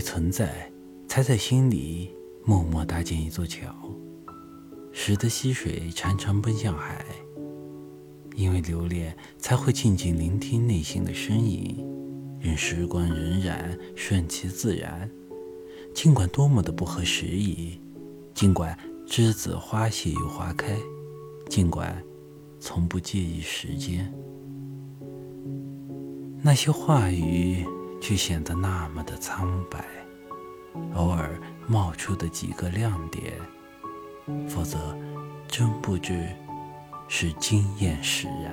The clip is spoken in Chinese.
存在，才在心里默默搭建一座桥，使得溪水潺潺奔向海。因为留恋，才会静静聆听内心的声音，任时光荏苒，顺其自然。尽管多么的不合时宜，尽管栀子花谢又花开，尽管从不介意时间，那些话语却显得那么的苍白。偶尔冒出的几个亮点，否则真不知是惊艳使然。